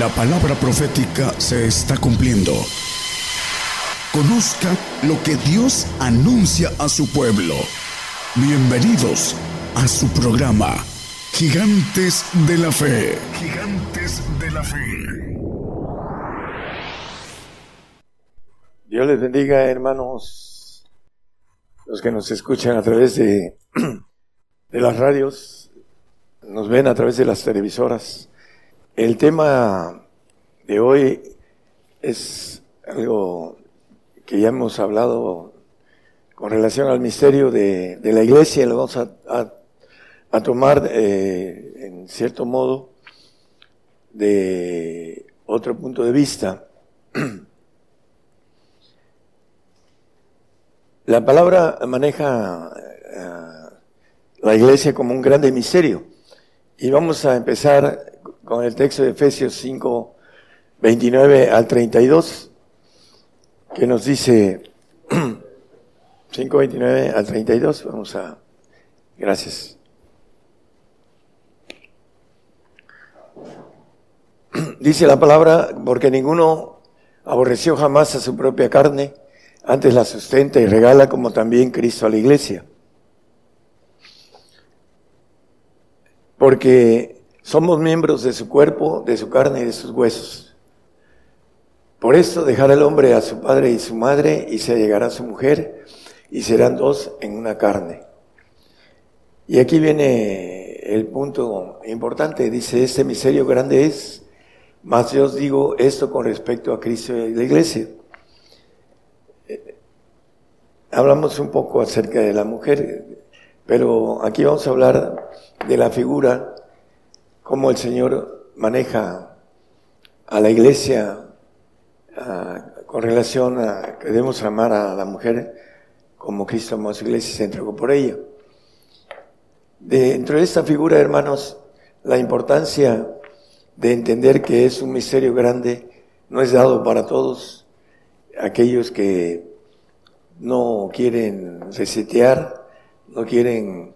La palabra profética se está cumpliendo. Conozca lo que Dios anuncia a su pueblo. Bienvenidos a su programa, Gigantes de la Fe. Gigantes de la Fe. Dios les bendiga, hermanos, los que nos escuchan a través de, de las radios, nos ven a través de las televisoras. El tema de hoy es algo que ya hemos hablado con relación al misterio de, la iglesia, lo vamos a, tomar eh, en cierto modo de otro punto de vista. La palabra maneja eh, la iglesia como un grande misterio. Y vamos a empezar con el texto de Efesios 5, 29 al 32, que nos dice 5, 29 al 32. Vamos a. Gracias. Dice la palabra, porque ninguno aborreció jamás a su propia carne, antes la sustenta y regala como también Cristo a la iglesia. Porque somos miembros de su cuerpo, de su carne y de sus huesos. Por esto dejará el hombre a su padre y su madre y se llegará a su mujer y serán dos en una carne. Y aquí viene el punto importante. Dice, este misterio grande es, más yo os digo esto con respecto a Cristo y la iglesia. Eh, hablamos un poco acerca de la mujer, pero aquí vamos a hablar de la figura cómo el Señor maneja a la iglesia con relación a que debemos amar a la mujer como Cristo amó a su iglesia y se entregó por ella. Dentro de esta figura, hermanos, la importancia de entender que es un misterio grande no es dado para todos aquellos que no quieren resetear, no quieren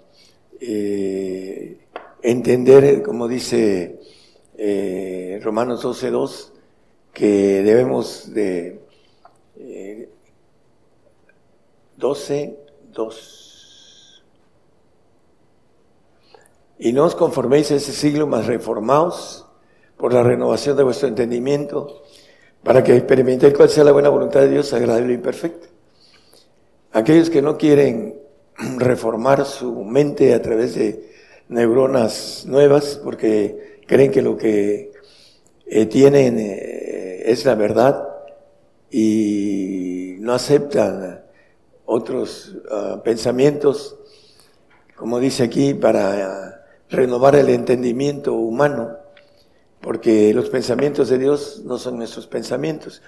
eh, entender, como dice eh, Romanos 12.2, que debemos de eh, 12.2. Y no os conforméis a ese siglo, más reformaos por la renovación de vuestro entendimiento, para que experimentéis cuál sea la buena voluntad de Dios, agradable y perfecta. Aquellos que no quieren reformar su mente a través de neuronas nuevas porque creen que lo que eh, tienen eh, es la verdad y no aceptan otros ah, pensamientos, como dice aquí, para renovar el entendimiento humano, porque los pensamientos de Dios no son nuestros pensamientos.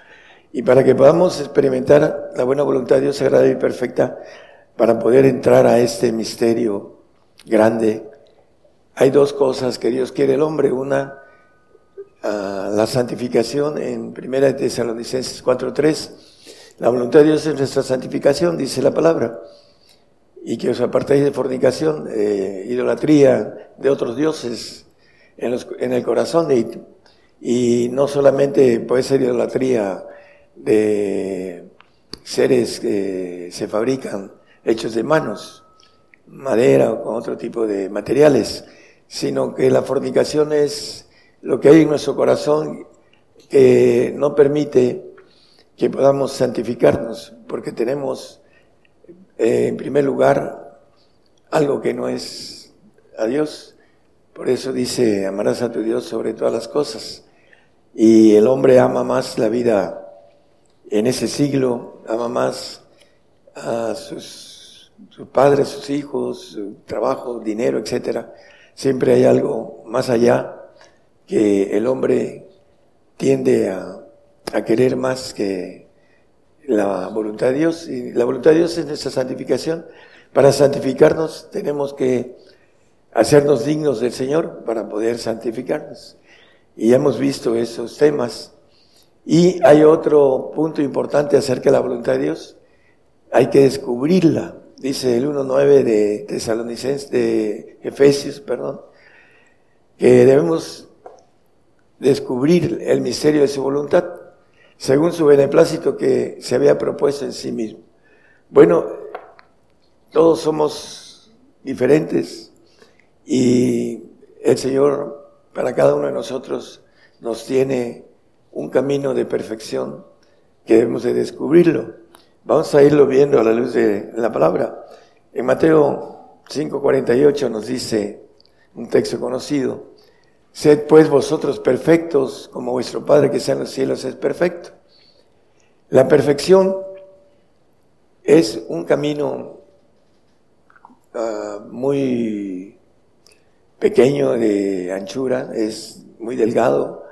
Y para que podamos experimentar la buena voluntad de Dios sagrada y perfecta, para poder entrar a este misterio grande, hay dos cosas que Dios quiere el hombre. Una, ah, la santificación en Primera de Tesalonicenses 4.3. La voluntad de Dios es nuestra santificación, dice la palabra. Y que os apartéis de fornicación, idolatría de otros dioses en, el corazón. Y, y, no solamente puede ser idolatría de seres que se fabrican hechos de manos, madera o con otro tipo de materiales, sino que la fornicación es lo que hay en nuestro corazón que no permite que podamos santificarnos, porque tenemos eh, en primer lugar algo que no es a Dios. Por eso dice, amarás a tu Dios sobre todas las cosas. Y el hombre ama más la vida en ese siglo, ama más a sus, sus padres, sus hijos, su trabajo, dinero, etcétera, Siempre hay algo más allá que el hombre tiende a, querer más que la voluntad de Dios. Y la voluntad de Dios es nuestra santificación. Para santificarnos tenemos que hacernos dignos del Señor para poder santificarnos. Y hemos visto esos temas. Y hay otro punto importante acerca de la voluntad de Dios. Hay que descubrirla dice el 1.9 de Tesalonicenses, de Efesios, perdón, que debemos descubrir el misterio de su voluntad, según su beneplácito que se había propuesto en sí mismo. Bueno, todos somos diferentes y el Señor para cada uno de nosotros nos tiene un camino de perfección que debemos de descubrirlo. Vamos a irlo viendo a la luz de la palabra. En Mateo 5:48 nos dice un texto conocido, Sed pues vosotros perfectos como vuestro Padre que está en los cielos es perfecto. La perfección es un camino uh, muy pequeño de anchura, es muy delgado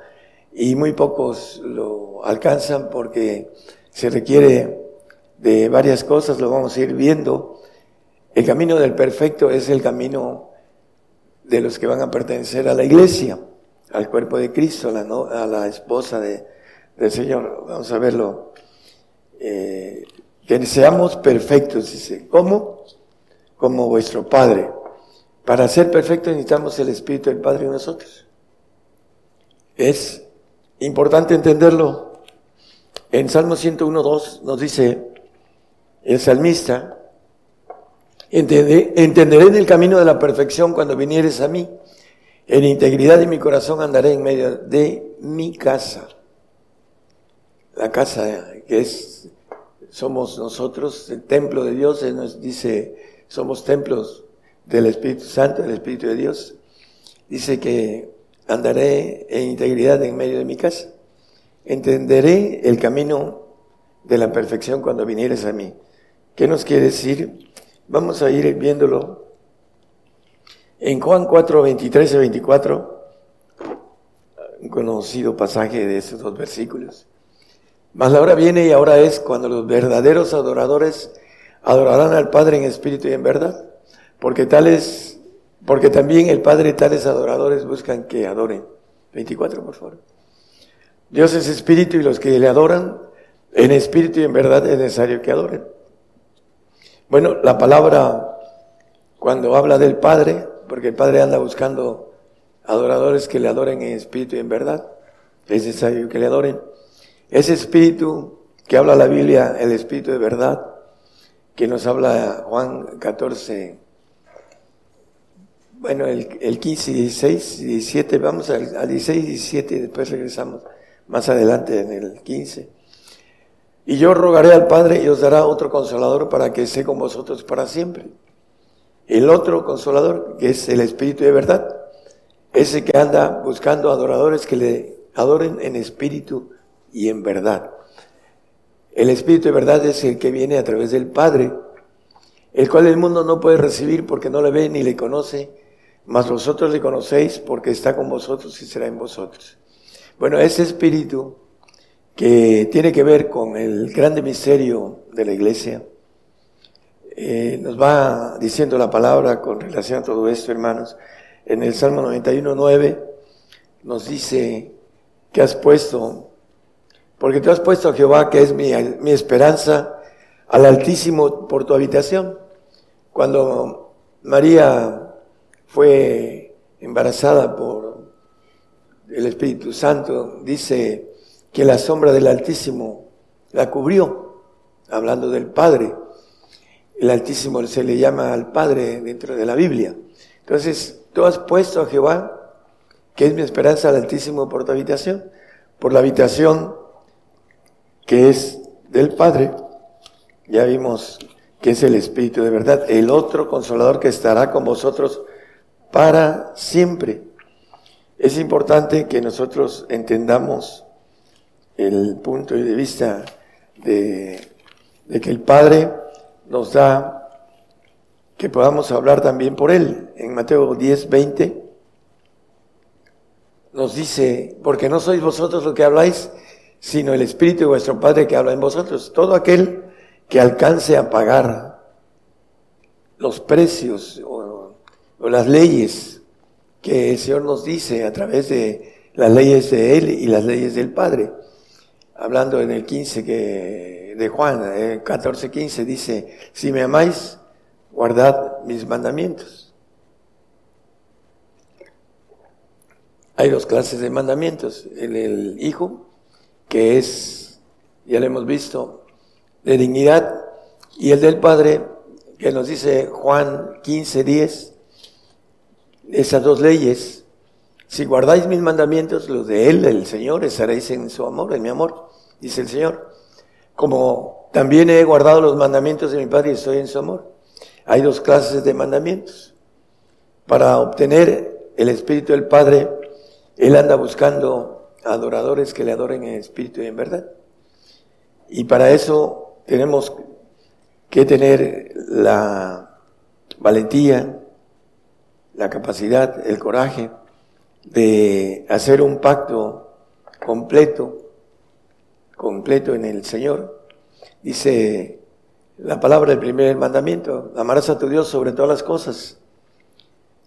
y muy pocos lo alcanzan porque se requiere de varias cosas, lo vamos a ir viendo. El camino del perfecto es el camino de los que van a pertenecer a la iglesia, al cuerpo de Cristo, a la, esposa de, del Señor. Vamos a verlo. Eh, que seamos perfectos, dice. ¿Cómo? Como vuestro Padre. Para ser perfectos necesitamos el Espíritu del Padre en nosotros. Es importante entenderlo. En Salmo 101.2 nos dice el salmista, entenderé en el camino de la perfección cuando vinieres a mí. En integridad de mi corazón andaré en medio de mi casa. La casa que es, somos nosotros, el templo de Dios, nos dice, somos templos del Espíritu Santo, del Espíritu de Dios, dice que andaré en integridad en medio de mi casa. Entenderé el camino de la perfección cuando vinieres a mí. ¿Qué nos quiere decir? Vamos a ir viéndolo. En Juan 4, 23 y 24, un conocido pasaje de esos dos versículos. Mas la hora viene y ahora es cuando los verdaderos adoradores adorarán al Padre en espíritu y en verdad porque tales, porque también el Padre tales adoradores buscan que adoren. 24, por favor. Dios es espíritu y los que le adoran en espíritu y en verdad es necesario que adoren. Bueno, la palabra cuando habla del Padre, porque el Padre anda buscando adoradores que le adoren en espíritu y en verdad, es necesario que le adoren. Ese espíritu que habla la Biblia, el espíritu de verdad, que nos habla Juan 14, bueno, el, el 15, 16, 17, vamos al, al 16 y 17 y después regresamos más adelante en el 15. Y yo rogaré al Padre y os dará otro consolador para que esté con vosotros para siempre. El otro consolador, que es el Espíritu de verdad, ese que anda buscando adoradores que le adoren en espíritu y en verdad. El Espíritu de verdad es el que viene a través del Padre, el cual el mundo no puede recibir porque no le ve ni le conoce, mas vosotros le conocéis porque está con vosotros y será en vosotros. Bueno, ese espíritu que tiene que ver con el grande misterio de la iglesia, eh, nos va diciendo la palabra con relación a todo esto, hermanos. En el Salmo 91, 9 nos dice que has puesto, porque tú has puesto a Jehová, que es mi, mi esperanza, al Altísimo por tu habitación. Cuando María fue embarazada por el Espíritu Santo, dice que la sombra del Altísimo la cubrió, hablando del Padre. El Altísimo se le llama al Padre dentro de la Biblia. Entonces, tú has puesto a Jehová, que es mi esperanza al Altísimo por tu habitación, por la habitación que es del Padre. Ya vimos que es el Espíritu de verdad, el otro consolador que estará con vosotros para siempre. Es importante que nosotros entendamos el punto de vista de, que el Padre nos da que podamos hablar también por Él. En Mateo 10, 20 nos dice, porque no sois vosotros los que habláis, sino el Espíritu de vuestro Padre que habla en vosotros. Todo aquel que alcance a pagar los precios o las leyes que el Señor nos dice a través de las leyes de Él y las leyes del Padre. Hablando en el 15 que, de Juan, el 14, 15, dice, si me amáis, guardad mis mandamientos. hay dos clases de mandamientos. El, el Hijo, que es, ya lo hemos visto, de dignidad, y el del Padre, que nos dice Juan 15, 10, esas dos leyes, si guardáis mis mandamientos, los de Él, el Señor, estaréis en su amor, en mi amor, dice el Señor. Como también he guardado los mandamientos de mi Padre y estoy en su amor. Hay dos clases de mandamientos. Para obtener el Espíritu del Padre, Él anda buscando adoradores que le adoren en espíritu y en verdad. Y para eso tenemos que tener la valentía, la capacidad, el coraje de hacer un pacto completo, completo en el Señor. Dice la palabra del primer mandamiento, amarás a tu Dios sobre todas las cosas,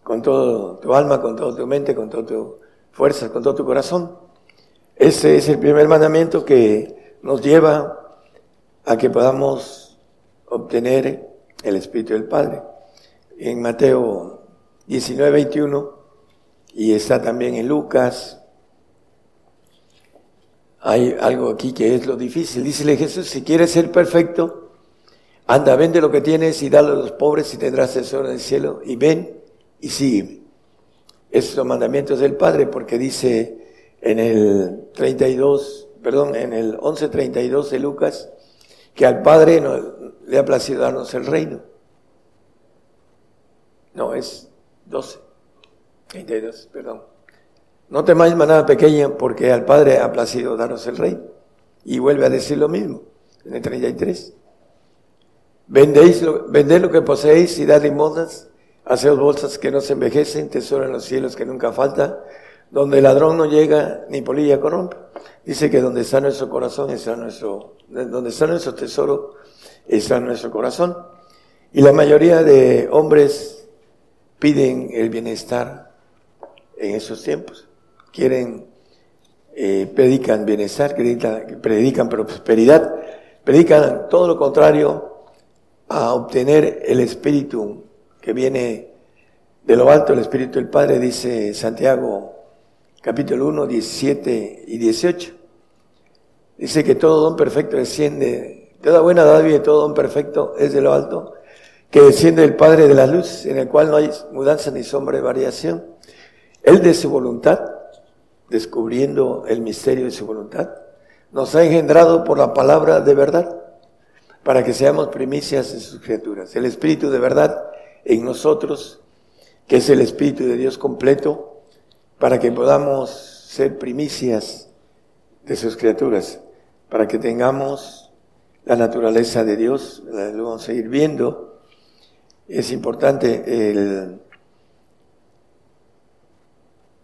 con todo tu alma, con toda tu mente, con toda tu fuerza, con todo tu corazón. Ese es el primer mandamiento que nos lleva a que podamos obtener el Espíritu del Padre. En Mateo 19, 21, y está también en Lucas, hay algo aquí que es lo difícil. Dice Jesús, si quieres ser perfecto, anda, vende lo que tienes y dalo a los pobres y tendrás tesoro en el cielo. Y ven y sigue. Esos son mandamientos del Padre porque dice en el 32, perdón, en el 11.32 de Lucas, que al Padre no, le ha placido darnos el reino. No, es 12, 32, perdón. No temáis manada pequeña, porque al Padre ha placido daros el rey. Y vuelve a decir lo mismo, en el 33. Vendéis lo, vended lo que poseéis y dad limosnas, haceos bolsas que no se envejecen, tesoro en los cielos que nunca falta, donde el ladrón no llega ni polilla corrompe. Dice que donde está nuestro corazón está nuestro, donde está nuestro tesoro está nuestro corazón. Y la mayoría de hombres piden el bienestar en esos tiempos quieren, eh, predican bienestar, predican, prosperidad, predican todo lo contrario a obtener el Espíritu que viene de lo alto, el Espíritu del Padre, dice Santiago capítulo 1, 17 y 18. Dice que todo don perfecto desciende, toda buena dádiva y todo don perfecto es de lo alto, que desciende del Padre de la luz, en el cual no hay mudanza ni sombra de variación. Él de su voluntad descubriendo el misterio de su voluntad, nos ha engendrado por la palabra de verdad, para que seamos primicias de sus criaturas. El Espíritu de verdad en nosotros, que es el Espíritu de Dios completo, para que podamos ser primicias de sus criaturas, para que tengamos la naturaleza de Dios, lo vamos a ir viendo. Es importante el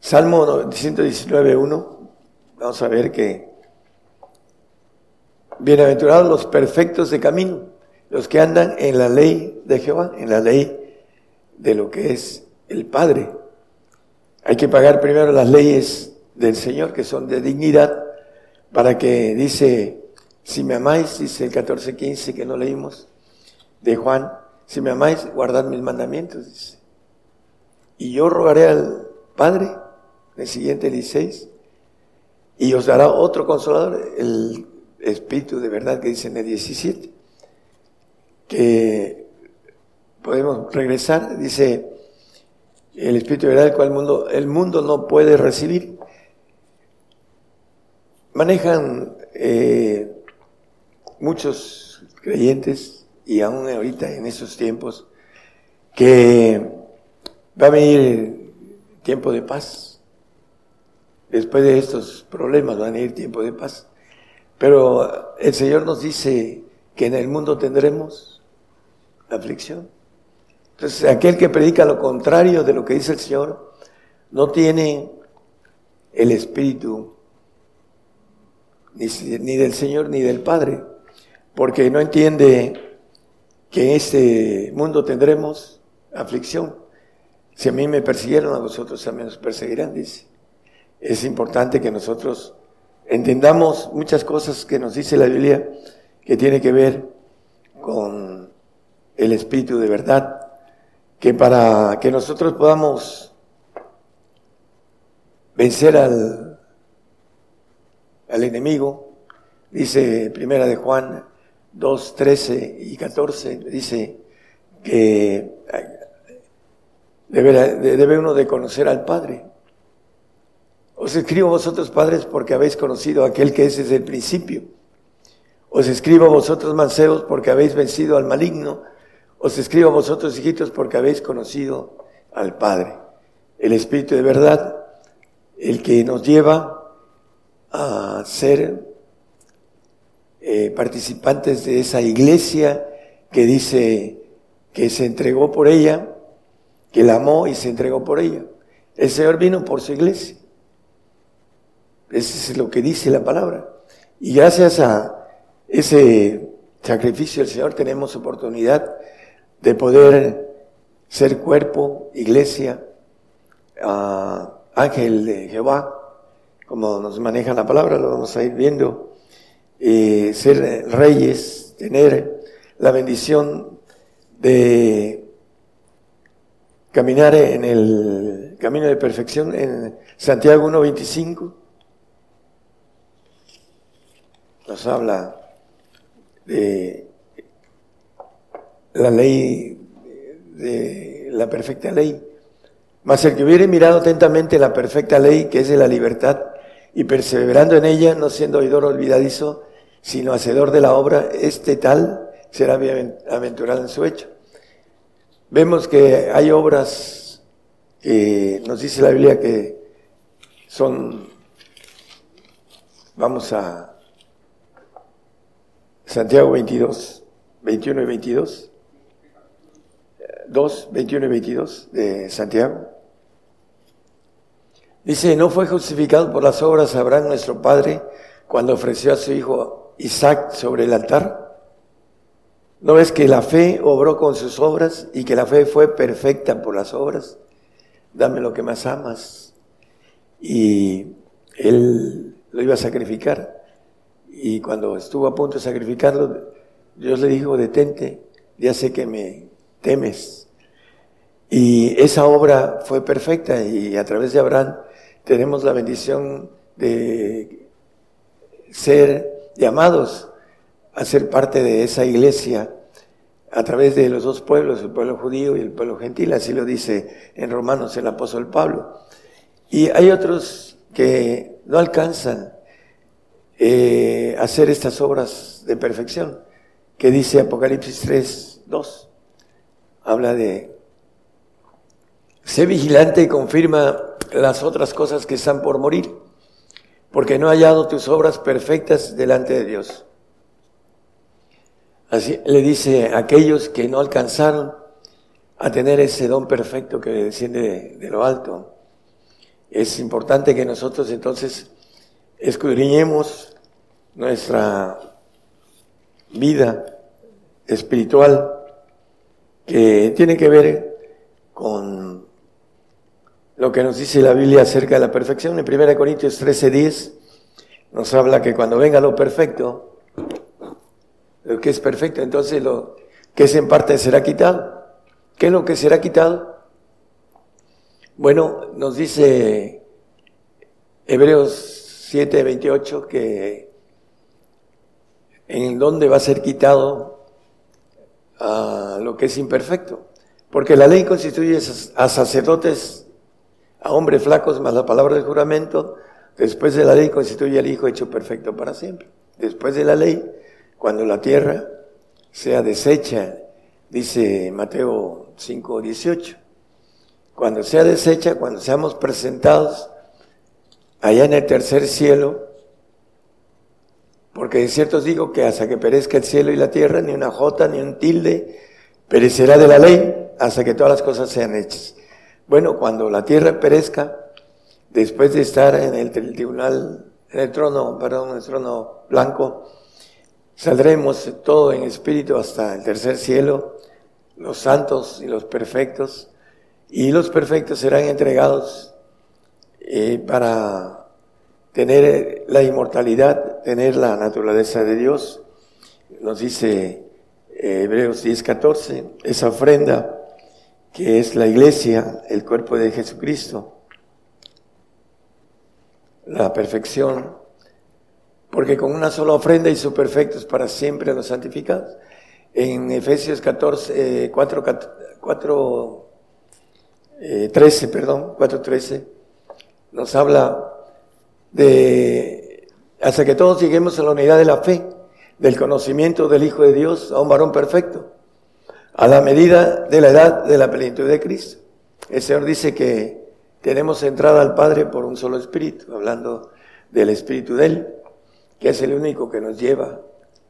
Salmo 119.1, vamos a ver que bienaventurados los perfectos de camino, los que andan en la ley de Jehová, en la ley de lo que es el Padre. Hay que pagar primero las leyes del Señor, que son de dignidad, para que dice, si me amáis, dice el 14.15 que no leímos, de Juan, si me amáis, guardad mis mandamientos, dice. Y yo rogaré al Padre el siguiente 16, y os dará otro consolador, el Espíritu de verdad que dice en el 17, que podemos regresar, dice el Espíritu de verdad, el cual el mundo, el mundo no puede recibir. Manejan eh, muchos creyentes, y aún ahorita en esos tiempos, que va a venir tiempo de paz Después de estos problemas van a ir tiempo de paz. Pero el Señor nos dice que en el mundo tendremos aflicción. Entonces, aquel que predica lo contrario de lo que dice el Señor, no tiene el Espíritu ni, ni del Señor ni del Padre, porque no entiende que en este mundo tendremos aflicción. Si a mí me persiguieron, a vosotros también os perseguirán, dice es importante que nosotros entendamos muchas cosas que nos dice la Biblia que tiene que ver con el Espíritu de verdad, que para que nosotros podamos vencer al, al enemigo. Dice Primera de Juan 2, 13 y 14, dice que debe, debe uno de conocer al Padre. Os escribo vosotros padres porque habéis conocido a aquel que es desde el principio. Os escribo vosotros mancebos porque habéis vencido al maligno. Os escribo vosotros hijitos porque habéis conocido al Padre. El Espíritu de verdad, el que nos lleva a ser eh, participantes de esa iglesia que dice que se entregó por ella, que la amó y se entregó por ella. El Señor vino por su iglesia. Eso es lo que dice la palabra. Y gracias a ese sacrificio del Señor tenemos oportunidad de poder ser cuerpo, iglesia, ángel de Jehová, como nos maneja la palabra, lo vamos a ir viendo, eh, ser reyes, tener la bendición de caminar en el camino de perfección en Santiago 1.25 nos habla de la ley, de la perfecta ley. Mas el que hubiere mirado atentamente la perfecta ley, que es de la libertad, y perseverando en ella, no siendo oidor olvidadizo, sino hacedor de la obra, este tal será aventurado en su hecho. Vemos que hay obras que nos dice la Biblia que son, vamos a Santiago 22, 21 y 22. 2, 21 y 22 de Santiago. Dice, ¿no fue justificado por las obras Abraham nuestro Padre cuando ofreció a su hijo Isaac sobre el altar? ¿No ves que la fe obró con sus obras y que la fe fue perfecta por las obras? Dame lo que más amas. Y él lo iba a sacrificar. Y cuando estuvo a punto de sacrificarlo, Dios le dijo, detente, ya sé que me temes. Y esa obra fue perfecta y a través de Abraham tenemos la bendición de ser llamados a ser parte de esa iglesia a través de los dos pueblos, el pueblo judío y el pueblo gentil, así lo dice en Romanos el apóstol Pablo. Y hay otros que no alcanzan eh, hacer estas obras de perfección, que dice Apocalipsis 3, 2. Habla de, sé vigilante y confirma las otras cosas que están por morir, porque no he hallado tus obras perfectas delante de Dios. Así le dice a aquellos que no alcanzaron a tener ese don perfecto que desciende de lo alto. Es importante que nosotros entonces escudriñemos nuestra vida espiritual que tiene que ver con lo que nos dice la Biblia acerca de la perfección. En 1 Corintios 13:10 nos habla que cuando venga lo perfecto, lo que es perfecto, entonces lo que es en parte será quitado. ¿Qué es lo que será quitado? Bueno, nos dice Hebreos 7:28 que en dónde va a ser quitado a lo que es imperfecto. Porque la ley constituye a sacerdotes, a hombres flacos, más la palabra del juramento. Después de la ley constituye al Hijo hecho perfecto para siempre. Después de la ley, cuando la tierra sea deshecha, dice Mateo 5:18, cuando sea deshecha, cuando seamos presentados allá en el tercer cielo, porque de cierto os digo que hasta que perezca el cielo y la tierra, ni una jota ni un tilde perecerá de la ley hasta que todas las cosas sean hechas. Bueno, cuando la tierra perezca, después de estar en el tribunal, en el trono, perdón, en el trono blanco, saldremos todo en espíritu hasta el tercer cielo, los santos y los perfectos, y los perfectos serán entregados eh, para tener la inmortalidad, tener la naturaleza de Dios. Nos dice eh, Hebreos 10:14, esa ofrenda que es la iglesia, el cuerpo de Jesucristo. la perfección, porque con una sola ofrenda hizo perfectos para siempre a los santificados. En Efesios 14, 4, 4 13, perdón, 4.13, nos habla de hasta que todos lleguemos a la unidad de la fe, del conocimiento del Hijo de Dios, a un varón perfecto, a la medida de la edad de la plenitud de Cristo. El Señor dice que tenemos entrada al Padre por un solo Espíritu, hablando del Espíritu de Él, que es el único que nos lleva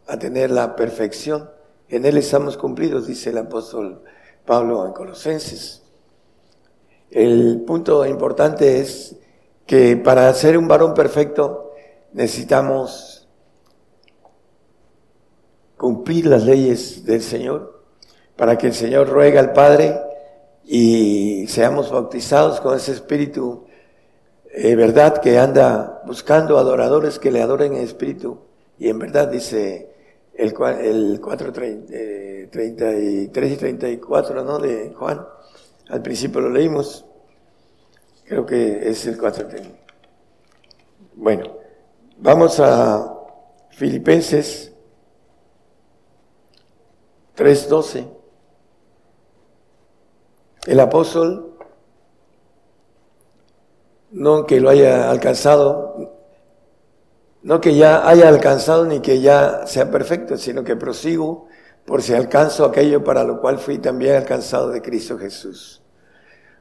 a tener la perfección. En Él estamos cumplidos, dice el apóstol Pablo en Colosenses. El punto importante es que para ser un varón perfecto necesitamos cumplir las leyes del Señor, para que el Señor ruega al Padre y seamos bautizados con ese espíritu, eh, verdad, que anda buscando adoradores que le adoren en espíritu y en verdad, dice el, el 4, 33 y 34, ¿no? De Juan. Al principio lo leímos. Creo que es el 4. Bueno, vamos a Filipenses 3.12. El apóstol, no que lo haya alcanzado, no que ya haya alcanzado ni que ya sea perfecto, sino que prosigo por si alcanzo aquello para lo cual fui también alcanzado de Cristo Jesús.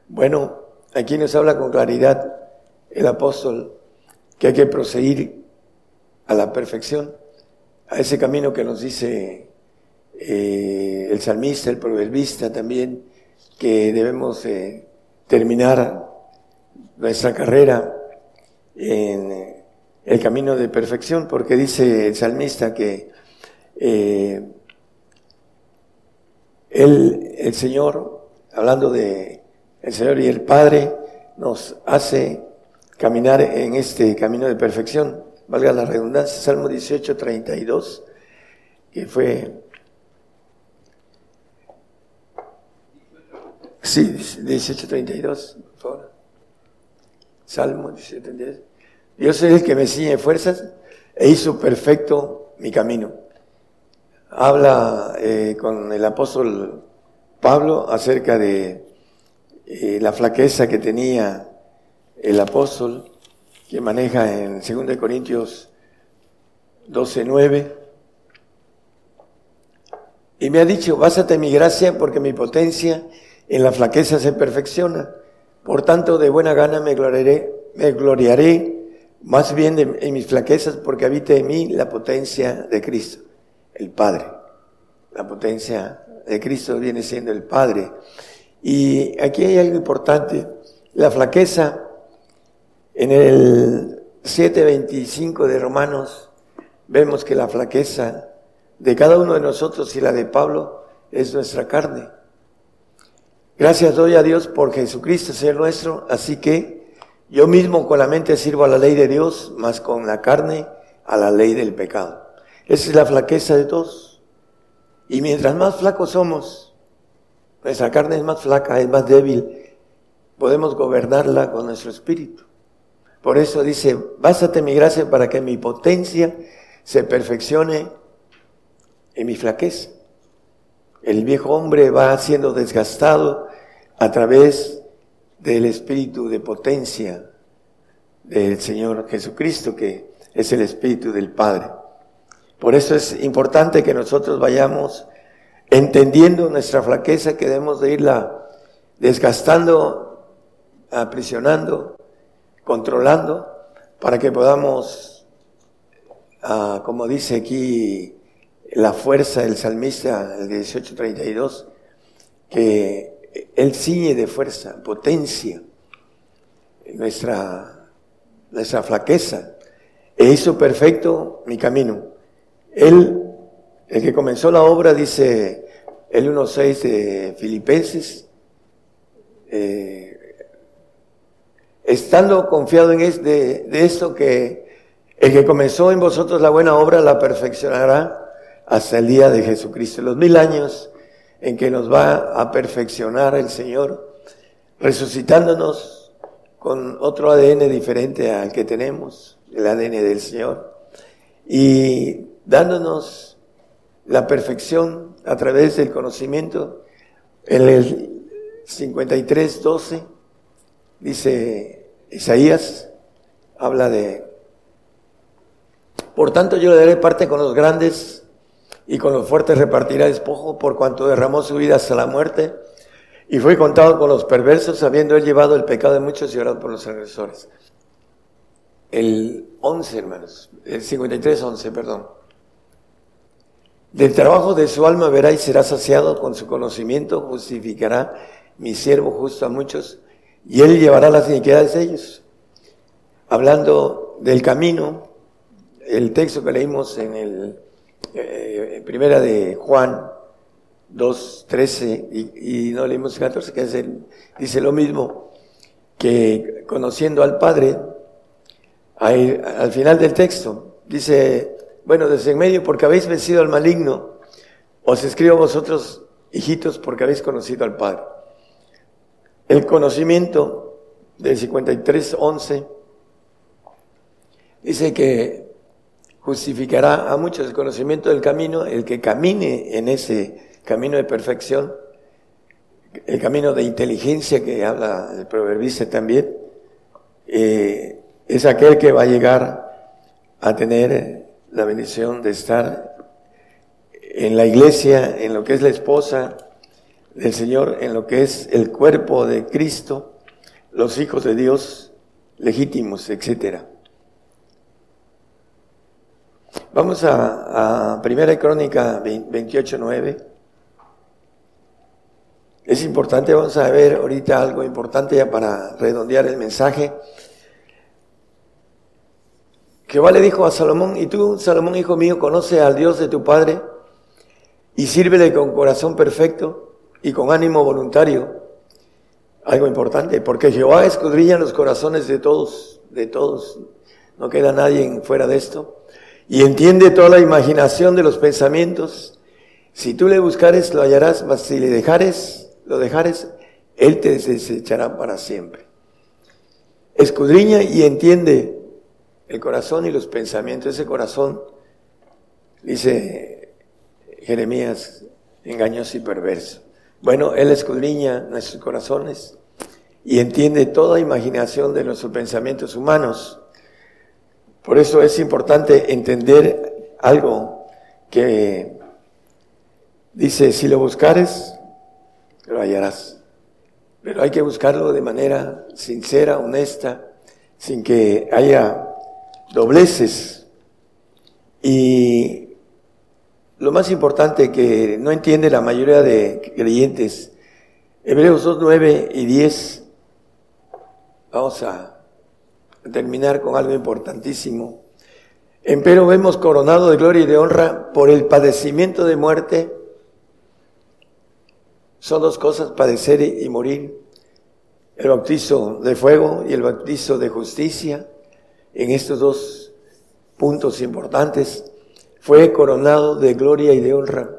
Bueno, aquí nos habla con claridad el apóstol que hay que proseguir a la perfección, a ese camino que nos dice eh, el salmista, el proverbista también, que debemos eh, terminar nuestra carrera en el camino de perfección, porque dice el salmista que eh, él, el Señor, hablando de el Señor y el Padre, nos hace caminar en este camino de perfección, valga la redundancia, Salmo 18, 32, que fue Sí, 1832, por favor. Salmo 1832. Yo soy el que me ciñe fuerzas e hizo perfecto mi camino. Habla eh, con el apóstol Pablo acerca de eh, la flaqueza que tenía el apóstol que maneja en 2 Corintios 12, 9. Y me ha dicho, básate mi gracia porque mi potencia en la flaqueza se perfecciona. Por tanto, de buena gana me gloriaré, me gloriaré más bien en mis flaquezas porque habita en mí la potencia de Cristo, el Padre. La potencia de Cristo viene siendo el Padre. Y aquí hay algo importante. La flaqueza, en el 7.25 de Romanos, vemos que la flaqueza de cada uno de nosotros y la de Pablo es nuestra carne. Gracias doy a Dios por Jesucristo, Señor nuestro, así que yo mismo con la mente sirvo a la ley de Dios, más con la carne a la ley del pecado. Esa es la flaqueza de todos. Y mientras más flacos somos, nuestra carne es más flaca, es más débil, podemos gobernarla con nuestro espíritu. Por eso dice, básate mi gracia para que mi potencia se perfeccione en mi flaqueza. El viejo hombre va siendo desgastado a través del espíritu de potencia del Señor Jesucristo, que es el espíritu del Padre. Por eso es importante que nosotros vayamos entendiendo nuestra flaqueza, que debemos de irla desgastando, aprisionando, controlando, para que podamos, ah, como dice aquí la fuerza del salmista, el 1832, que él ciñe de fuerza, potencia, nuestra, nuestra flaqueza, e hizo perfecto mi camino. Él, el que comenzó la obra, dice el 1.6 de Filipenses, eh, estando confiado en de esto que el que comenzó en vosotros la buena obra la perfeccionará hasta el día de Jesucristo, los mil años en que nos va a perfeccionar el Señor, resucitándonos con otro ADN diferente al que tenemos, el ADN del Señor, y dándonos la perfección a través del conocimiento. En el 53, 12, dice Isaías, habla de, por tanto yo le daré parte con los grandes y con los fuertes repartirá despojo por cuanto derramó su vida hasta la muerte y fue contado con los perversos, habiendo él llevado el pecado de muchos y orado por los agresores. El 11, hermanos, el 53, 11, perdón. Del trabajo de su alma verá y será saciado con su conocimiento, justificará mi siervo justo a muchos, y él llevará las iniquidades de ellos. Hablando del camino, el texto que leímos en el eh, primera de Juan 2, 13, y, no leímos 14, que es el, dice lo mismo, que conociendo al Padre, al final del texto, dice, bueno, desde en medio, porque habéis vencido al maligno, os escribo a vosotros, hijitos, porque habéis conocido al Padre. El conocimiento del 53, 11, dice que justificará a muchos el conocimiento del camino, el que camine en ese camino de perfección, el camino de inteligencia que habla el proverbista también, eh, es aquel que va a llegar a tener la bendición de estar en la iglesia, en lo que es la esposa del Señor, en lo que es el cuerpo de Cristo, los hijos de Dios legítimos, etcétera. Vamos a, a Primera Crónica 28, 9. Es importante, vamos a ver ahorita algo importante ya para redondear el mensaje. Jehová le dijo a Salomón, y tú, Salomón, hijo mío, conoce al Dios de tu Padre y sírvele con corazón perfecto y con ánimo voluntario. Algo importante, porque Jehová escudriña los corazones de todos, de todos. No queda nadie fuera de esto y entiende toda la imaginación de los pensamientos. Si tú le buscares, lo hallarás, mas si le dejares, lo dejares, él te desechará para siempre. Escudriña y entiende el corazón y los pensamientos. Ese corazón, dice Jeremías, engañoso y perverso. Bueno, Él escudriña nuestros corazones y entiende toda imaginación de nuestros pensamientos humanos. Por eso es importante entender algo que dice, si lo buscares, lo hallarás. Pero hay que buscarlo de manera sincera, honesta, sin que haya dobleces. Y lo más importante que no entiende la mayoría de creyentes, Hebreos 2, 9 y 10, vamos a terminar con algo importantísimo. Empero vemos coronado de gloria y de honra por el padecimiento de muerte. Son dos cosas, padecer y morir. El bautizo de fuego y el bautizo de justicia. En estos dos puntos importantes fue coronado de gloria y de honra.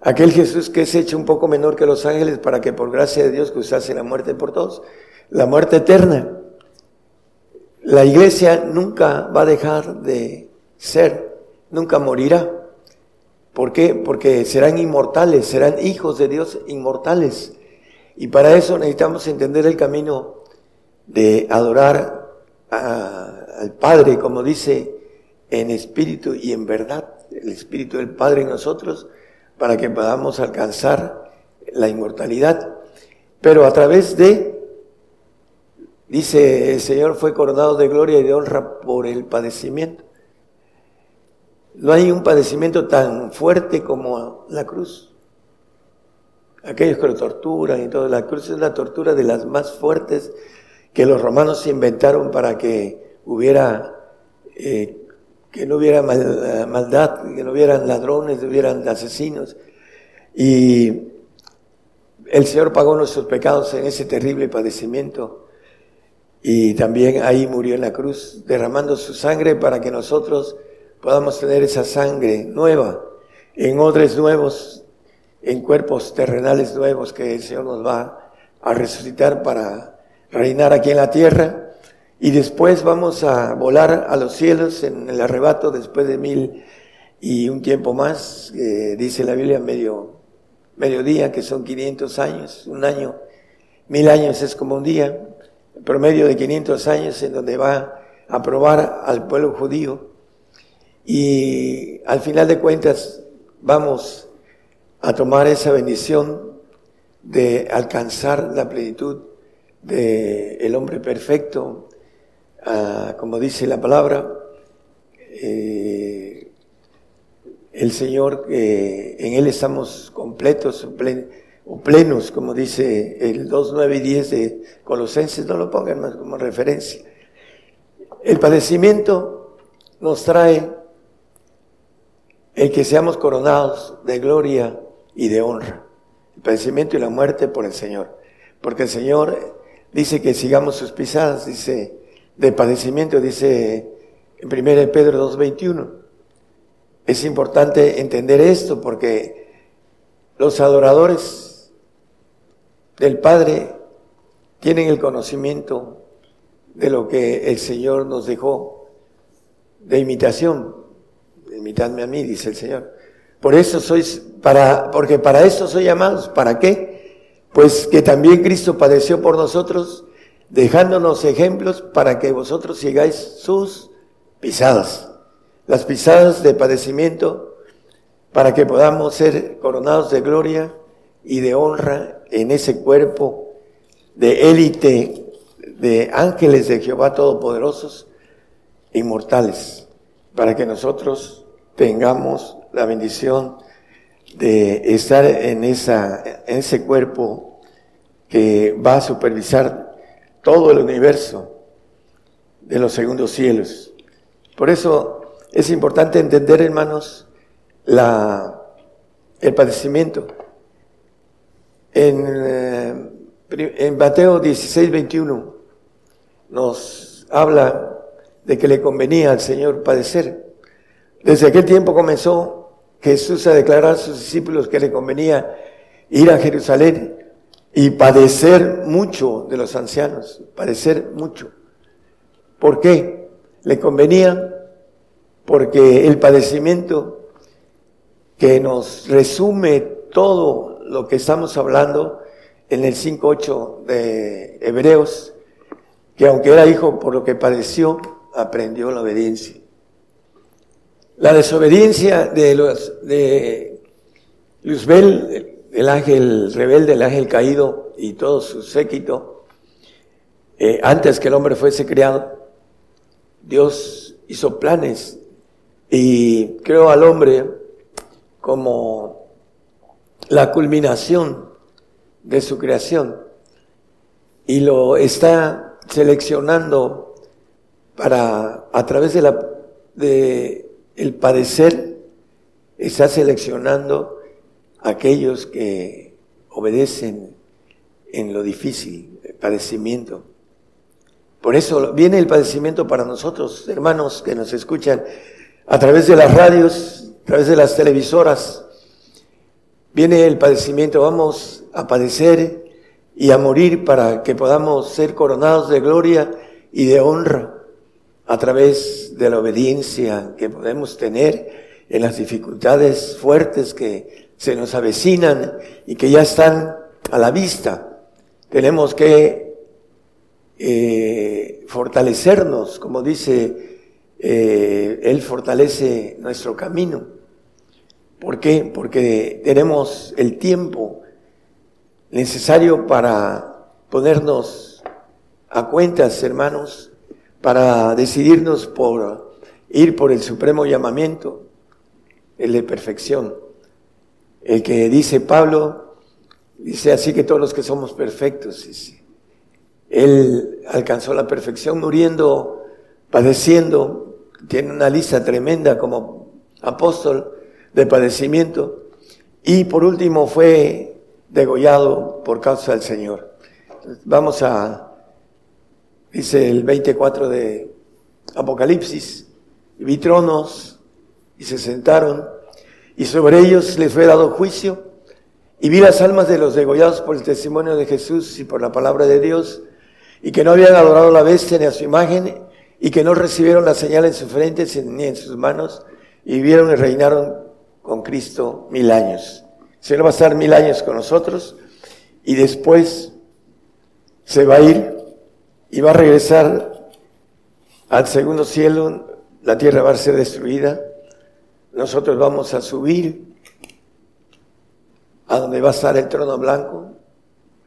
Aquel Jesús que es hecho un poco menor que los ángeles para que por gracia de Dios cruzase la muerte por todos, la muerte eterna. La iglesia nunca va a dejar de ser, nunca morirá. ¿Por qué? Porque serán inmortales, serán hijos de Dios inmortales. Y para eso necesitamos entender el camino de adorar al Padre, como dice, en espíritu y en verdad, el espíritu del Padre en nosotros, para que podamos alcanzar la inmortalidad. Pero a través de Dice, el Señor fue coronado de gloria y de honra por el padecimiento. No hay un padecimiento tan fuerte como la cruz. Aquellos que lo torturan y todo, la cruz es la tortura de las más fuertes que los romanos inventaron para que hubiera, eh, que no hubiera maldad, que no hubieran ladrones, no hubieran asesinos. Y el Señor pagó nuestros pecados en ese terrible padecimiento y también ahí murió en la cruz, derramando su sangre para que nosotros podamos tener esa sangre nueva, en odres nuevos, en cuerpos terrenales nuevos que el Señor nos va a resucitar para reinar aquí en la tierra y después vamos a volar a los cielos en el arrebato después de mil y un tiempo más, dice la Biblia, medio, medio día, que son 500 años, un año, mil años es como un día, promedio de 500 años en donde va a probar al pueblo judío. Y al final de cuentas vamos a tomar esa bendición de alcanzar la plenitud del el hombre perfecto, ah, como dice la palabra, eh, el Señor, en Él estamos completos o, plenos, como dice el 2, 9 y 10 de Colosenses, no lo pongan más como referencia. El padecimiento nos trae el que seamos coronados de gloria y de honra. El padecimiento y la muerte por el Señor. Porque el Señor dice que sigamos sus pisadas, dice, de padecimiento, dice en 1 Pedro 2.21. Es importante entender esto porque los adoradores del Padre tienen el conocimiento de lo que el Señor nos dejó de imitación. Imitadme a mí, dice el Señor. Por eso sois, para, porque para eso soy llamados. ¿Para qué? Pues que también Cristo padeció por nosotros, dejándonos ejemplos para que vosotros sigáis sus pisadas. Las pisadas de padecimiento para que podamos ser coronados de gloria y de honra en ese cuerpo de élite de ángeles de Jehová Todopoderosos, inmortales, para que nosotros tengamos la bendición de estar en, esa, en ese cuerpo que va a supervisar todo el universo de los segundos cielos. Por eso es importante entender, hermanos, el padecimiento. En, eh, en Mateo 16, 21, nos habla de que le convenía al Señor padecer. Desde aquel tiempo comenzó Jesús a declarar a sus discípulos que le convenía ir a Jerusalén y padecer mucho de los ancianos, padecer mucho. ¿Por qué? Le convenía porque el padecimiento que nos resume todo lo que estamos hablando en el 5.8 de Hebreos, que aunque era hijo por lo que padeció, aprendió la obediencia. La desobediencia de los de Luzbel, el ángel rebelde, el ángel caído y todo su séquito, eh, antes que el hombre fuese creado, Dios hizo planes y creó al hombre como la culminación de su creación. Y lo está seleccionando para, a través de la, de el padecer, está seleccionando aquellos que obedecen en lo difícil, el padecimiento. Por eso viene el padecimiento para nosotros, hermanos que nos escuchan a través de las radios, a través de las televisoras. Viene el padecimiento, vamos a padecer y a morir para que podamos ser coronados de gloria y de honra a través de la obediencia que podemos tener en las dificultades fuertes que se nos avecinan y que ya están a la vista. Tenemos que eh, fortalecernos, como dice, eh, Él fortalece nuestro camino. ¿Por qué? Porque tenemos el tiempo necesario para ponernos a cuentas, hermanos, para decidirnos por ir por el supremo llamamiento, el de perfección. El que dice Pablo, dice así que todos los que somos perfectos, él alcanzó la perfección muriendo, padeciendo, tiene una lista tremenda como apóstol de padecimiento, y por último fue degollado por causa del Señor. Vamos a, dice el 24 de Apocalipsis, vi tronos y se sentaron y sobre ellos les fue dado juicio y vi las almas de los degollados por el testimonio de Jesús y por la palabra de Dios y que no habían adorado a la bestia ni a su imagen y que no recibieron la señal en sus frentes ni en sus manos y vivieron y reinaron con Cristo mil años. El Señor va a estar mil años con nosotros y después se va a ir y va a regresar al segundo cielo, la tierra va a ser destruida, nosotros vamos a subir a donde va a estar el trono blanco,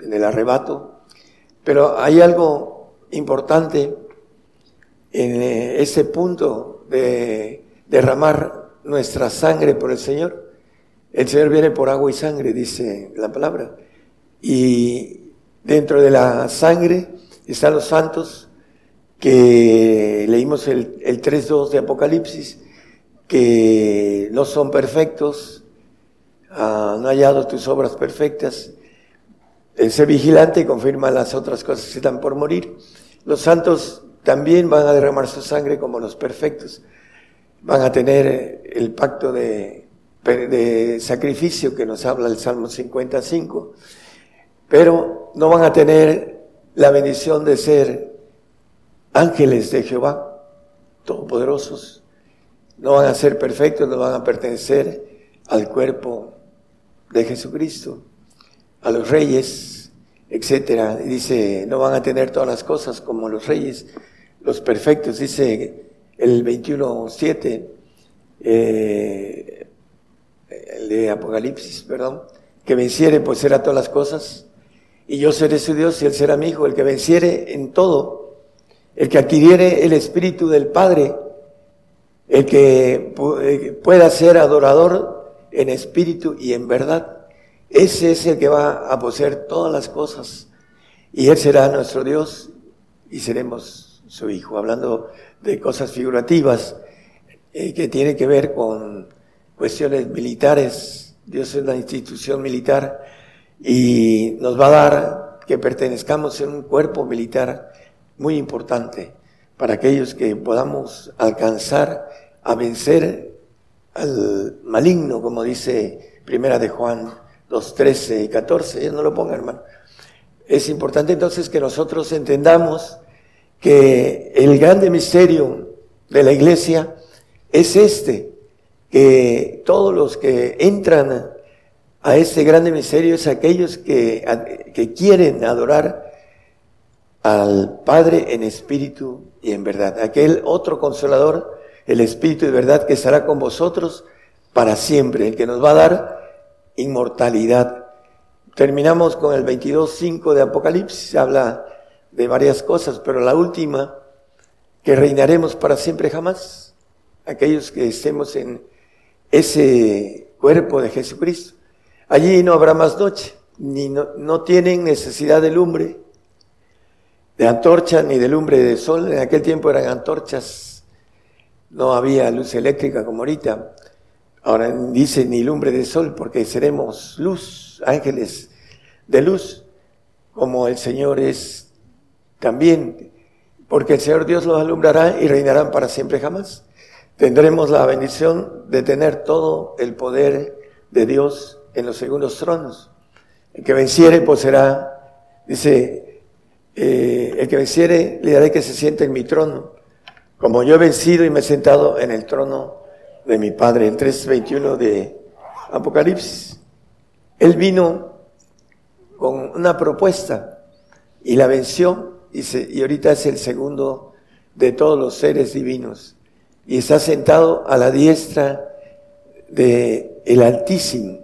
en el arrebato, pero hay algo importante en eh, ese punto de derramar nuestra sangre por el Señor. El Señor viene por agua y sangre, dice la palabra. Y dentro de la sangre están los santos que leímos el, el 3.2 de Apocalipsis, que no son perfectos, ah, no hallado tus obras perfectas. Ser vigilante confirma las otras cosas que están por morir. Los santos también van a derramar su sangre como los perfectos. Van a tener el pacto de, de sacrificio que nos habla el Salmo 55, pero no van a tener la bendición de ser ángeles de Jehová, todopoderosos. No van a ser perfectos, no van a pertenecer al cuerpo de Jesucristo, a los reyes, etcétera. Dice, no van a tener todas las cosas como los reyes, los perfectos, dice el 21.7, eh, el de Apocalipsis, perdón, que venciere pues será todas las cosas, y yo seré su Dios y él será mi hijo, el que venciere en todo, el que adquiriere el espíritu del Padre, el que pueda ser adorador en espíritu y en verdad, ese es el que va a poseer todas las cosas, y él será nuestro Dios y seremos su hijo, hablando de cosas figurativas eh, que tienen que ver con cuestiones militares. Dios es una institución militar y nos va a dar que pertenezcamos en un cuerpo militar muy importante para aquellos que podamos alcanzar a vencer al maligno, como dice Primera de Juan 2, 13 y 14. Ya no lo ponga, hermano. Es importante entonces que nosotros entendamos que el grande misterio de la iglesia es este, que todos los que entran a este grande misterio es aquellos que, que quieren adorar al Padre en espíritu y en verdad. Aquel otro consolador, el espíritu de verdad que estará con vosotros para siempre, el que nos va a dar inmortalidad. Terminamos con el 22.5 de Apocalipsis, habla de varias cosas, pero la última, que reinaremos para siempre jamás, aquellos que estemos en ese cuerpo de Jesucristo. Allí no habrá más noche, ni no, no tienen necesidad de lumbre, de antorcha ni de lumbre de sol. En aquel tiempo eran antorchas, no había luz eléctrica como ahorita. Ahora dice ni lumbre de sol porque seremos luz, ángeles de luz, como el Señor es también, porque el Señor Dios los alumbrará y reinarán para siempre jamás. Tendremos la bendición de tener todo el poder de Dios en los segundos tronos. El que venciere, pues será, dice, eh, el que venciere, le daré que se siente en mi trono, como yo he vencido y me he sentado en el trono de mi Padre. El 3.21 de Apocalipsis. Él vino con una propuesta y la venció y, ahorita es el segundo de todos los seres divinos. Y está sentado a la diestra de el Altísimo,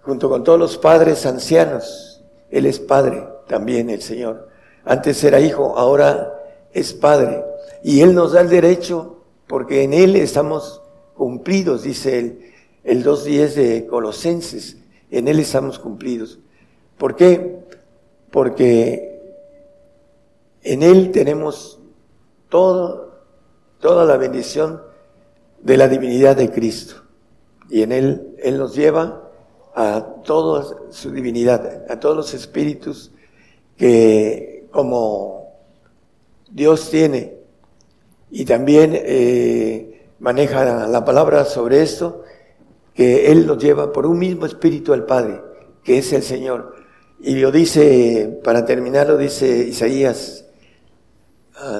junto con todos los padres ancianos. Él es padre también, el Señor. Antes era hijo, ahora es padre. Y Él nos da el derecho, porque en Él estamos cumplidos, dice él, el 2.10 de Colosenses. En Él estamos cumplidos. ¿Por qué? Porque en Él tenemos todo, toda la bendición de la divinidad de Cristo. Y en Él, Él nos lleva a toda su divinidad, a todos los espíritus que como Dios tiene. Y también eh, maneja la palabra sobre esto, que Él nos lleva por un mismo espíritu al Padre, que es el Señor. Y lo dice, para terminar, lo dice Isaías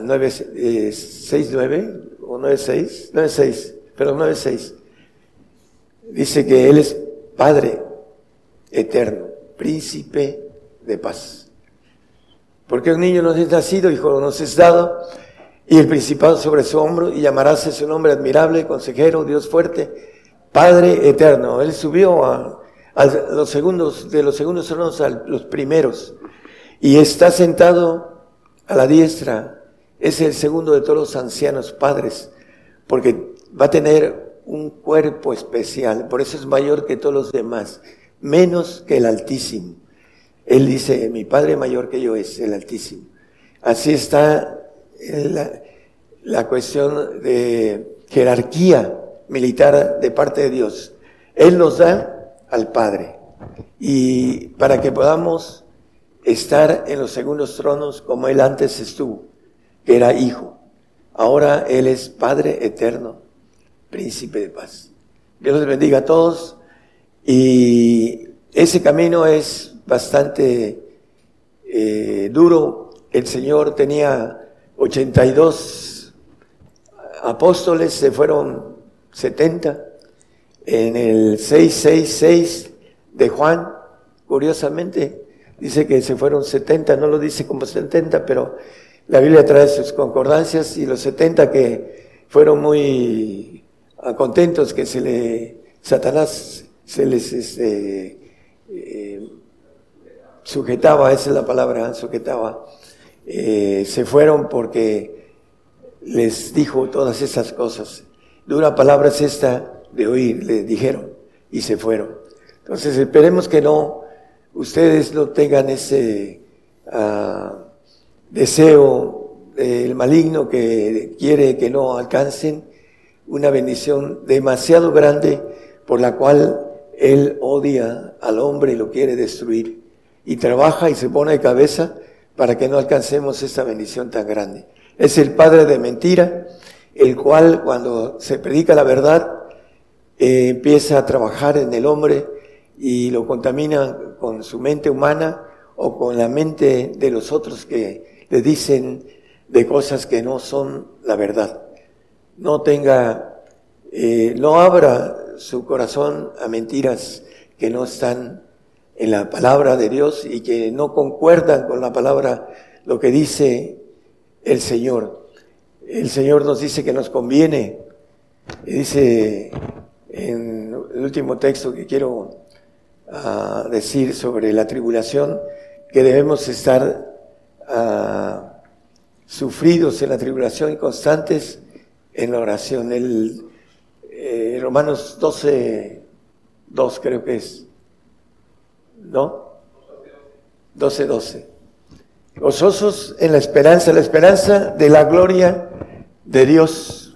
9, 6, 9, o 9, 6, 9, 6, pero 9, 6. Dice que Él es Padre eterno, príncipe de paz. Porque un niño nos es nacido, hijo nos es dado, y el principado sobre su hombro, y llamarás su nombre admirable, consejero, Dios fuerte, Padre eterno. Él subió a, a los segundos, de los segundos tronos a los primeros, y está sentado a la diestra. Es el segundo de todos los ancianos padres, porque va a tener un cuerpo especial, por eso es mayor que todos los demás, menos que el Altísimo. Él dice, mi Padre mayor que yo es el Altísimo. Así está la, la cuestión de jerarquía militar de parte de Dios. Él nos da al Padre. Y para que podamos estar en los segundos tronos como Él antes estuvo, que era Hijo. Ahora Él es Padre eterno, príncipe de paz. Dios les bendiga a todos. Y ese camino es bastante eh, duro. El Señor tenía 82 apóstoles, se fueron 70. En el 666 de Juan, curiosamente, dice que se fueron 70, no lo dice como 70, pero la Biblia trae sus concordancias y los 70 que fueron muy contentos que se le, Satanás se les este, eh, sujetaba, esa es la palabra, sujetaba, eh, se fueron porque les dijo todas esas cosas. Dura palabra es esta de oír, le dijeron, y se fueron. Entonces esperemos que no, ustedes no tengan ese uh, deseo del maligno que quiere que no alcancen una bendición demasiado grande por la cual él odia al hombre y lo quiere destruir. Y trabaja y se pone de cabeza para que no alcancemos esa bendición tan grande. Es el padre de mentira el cual cuando se predica la verdad eh, empieza a trabajar en el hombre y lo contamina con su mente humana o con la mente de los otros que le dicen de cosas que no son la verdad. No tenga, eh, no abra su corazón a mentiras que no están en la palabra de Dios y que no concuerdan con la palabra, lo que dice el Señor el Señor nos dice que nos conviene. Dice en el último texto que quiero ah, decir sobre la tribulación, que debemos estar uh, sufridos en la tribulación y constantes en la oración. El, eh, Romanos 12, 2 creo que es. ¿No? 12, 12. Gozosos en la esperanza, la esperanza de la gloria de Dios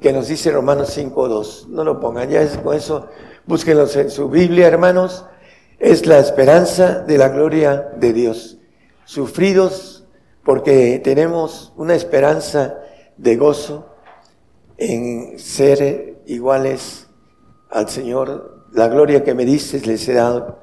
que nos dice Romanos 5.2. No lo pongan, ya es con eso, búsquenlo en su Biblia, hermanos. Es la esperanza de la gloria de Dios. Sufridos porque tenemos una esperanza de gozo en ser iguales al Señor. La gloria que me dices les he dado.